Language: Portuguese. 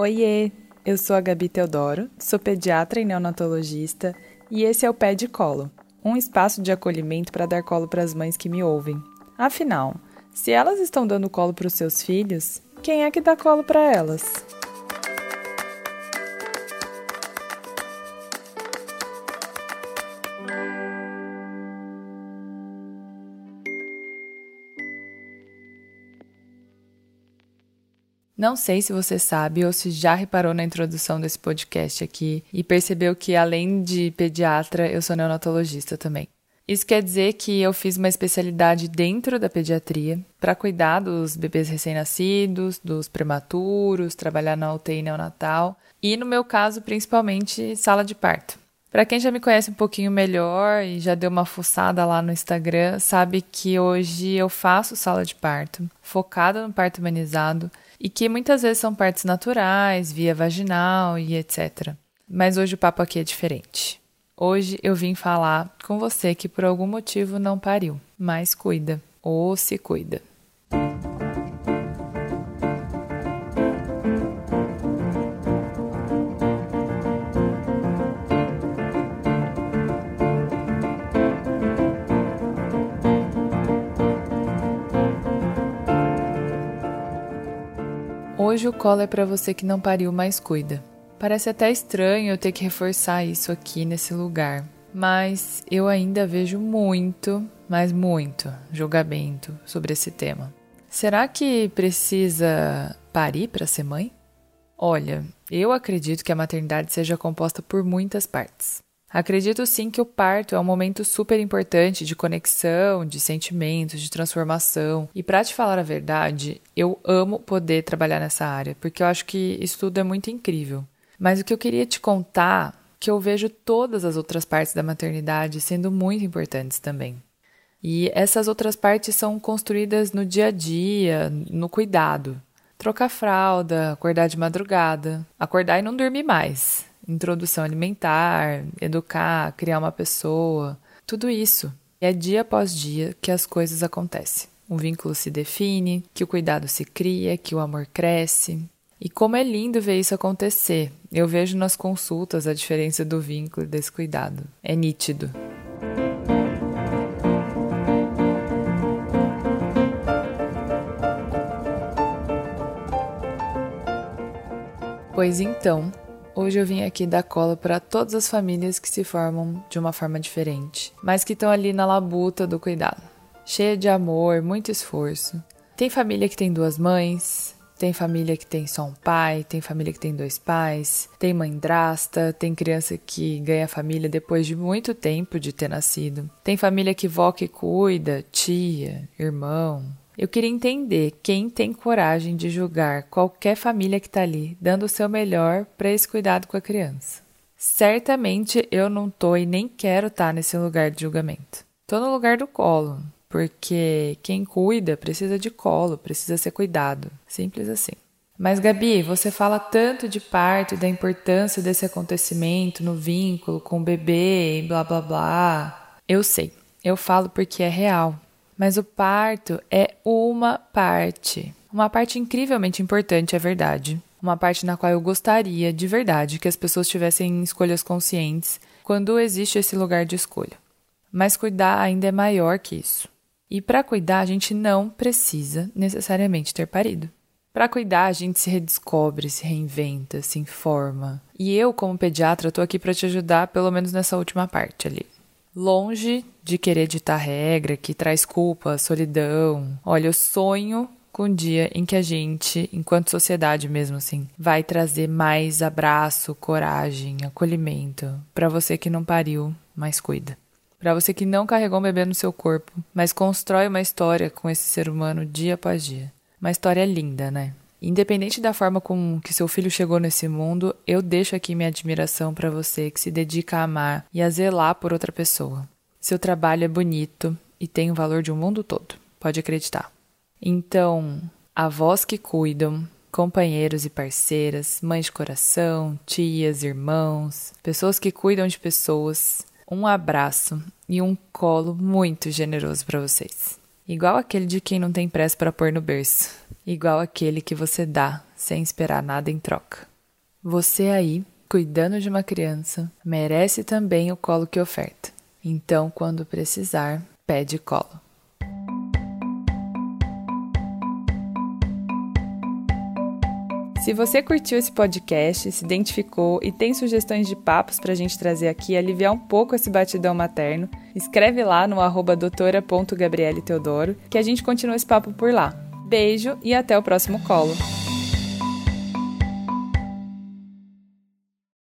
Oiê, eu sou a Gabi Teodoro, sou pediatra e neonatologista e esse é o Pé de Colo, um espaço de acolhimento para dar colo para as mães que me ouvem. Afinal, se elas estão dando colo para os seus filhos, quem é que dá colo para elas? Não sei se você sabe ou se já reparou na introdução desse podcast aqui e percebeu que, além de pediatra, eu sou neonatologista também. Isso quer dizer que eu fiz uma especialidade dentro da pediatria para cuidar dos bebês recém-nascidos, dos prematuros, trabalhar na UTI neonatal e, no meu caso, principalmente sala de parto. Para quem já me conhece um pouquinho melhor e já deu uma fuçada lá no Instagram, sabe que hoje eu faço sala de parto, focada no parto humanizado e que muitas vezes são partes naturais, via vaginal e etc. Mas hoje o papo aqui é diferente. Hoje eu vim falar com você que por algum motivo não pariu, mas cuida ou se cuida. Hoje o colo é para você que não pariu, mas cuida. Parece até estranho eu ter que reforçar isso aqui nesse lugar, mas eu ainda vejo muito, mas muito julgamento sobre esse tema. Será que precisa parir para ser mãe? Olha, eu acredito que a maternidade seja composta por muitas partes. Acredito sim que o parto é um momento super importante de conexão, de sentimentos, de transformação. E para te falar a verdade, eu amo poder trabalhar nessa área, porque eu acho que isso tudo é muito incrível. Mas o que eu queria te contar, que eu vejo todas as outras partes da maternidade sendo muito importantes também. E essas outras partes são construídas no dia a dia, no cuidado. Trocar fralda, acordar de madrugada, acordar e não dormir mais, introdução alimentar, educar, criar uma pessoa, tudo isso. É dia após dia que as coisas acontecem. Um vínculo se define, que o cuidado se cria, que o amor cresce. E como é lindo ver isso acontecer. Eu vejo nas consultas a diferença do vínculo e desse cuidado. É nítido. Pois então, Hoje eu vim aqui dar cola para todas as famílias que se formam de uma forma diferente, mas que estão ali na labuta do cuidado. Cheia de amor, muito esforço. Tem família que tem duas mães, tem família que tem só um pai, tem família que tem dois pais, tem mãe drasta, tem criança que ganha família depois de muito tempo de ter nascido. Tem família que vó que cuida, tia, irmão, eu queria entender quem tem coragem de julgar qualquer família que está ali, dando o seu melhor para esse cuidado com a criança. Certamente eu não tô e nem quero estar tá nesse lugar de julgamento. Tô no lugar do colo, porque quem cuida precisa de colo, precisa ser cuidado. Simples assim. Mas, Gabi, você fala tanto de parto e da importância desse acontecimento no vínculo com o bebê e blá blá blá. Eu sei, eu falo porque é real. Mas o parto é uma parte. Uma parte incrivelmente importante, é verdade. Uma parte na qual eu gostaria, de verdade, que as pessoas tivessem escolhas conscientes quando existe esse lugar de escolha. Mas cuidar ainda é maior que isso. E para cuidar, a gente não precisa necessariamente ter parido. Para cuidar, a gente se redescobre, se reinventa, se informa. E eu, como pediatra, estou aqui para te ajudar, pelo menos nessa última parte ali. Longe de querer ditar regra que traz culpa, solidão. Olha, eu sonho com um dia em que a gente, enquanto sociedade mesmo assim, vai trazer mais abraço, coragem, acolhimento para você que não pariu, mas cuida. Para você que não carregou um bebê no seu corpo, mas constrói uma história com esse ser humano dia após dia. Uma história linda, né? Independente da forma com que seu filho chegou nesse mundo, eu deixo aqui minha admiração para você que se dedica a amar e a zelar por outra pessoa. Seu trabalho é bonito e tem o valor de um mundo todo, pode acreditar. Então, avós que cuidam, companheiros e parceiras, mães de coração, tias, irmãos, pessoas que cuidam de pessoas, um abraço e um colo muito generoso para vocês. Igual aquele de quem não tem pressa para pôr no berço. igual aquele que você dá sem esperar nada em troca. Você aí, cuidando de uma criança, merece também o colo que oferta. Então, quando precisar, pede colo. Se você curtiu esse podcast, se identificou e tem sugestões de papos para a gente trazer aqui e aliviar um pouco esse batidão materno, escreve lá no arroba que a gente continua esse papo por lá. Beijo e até o próximo colo.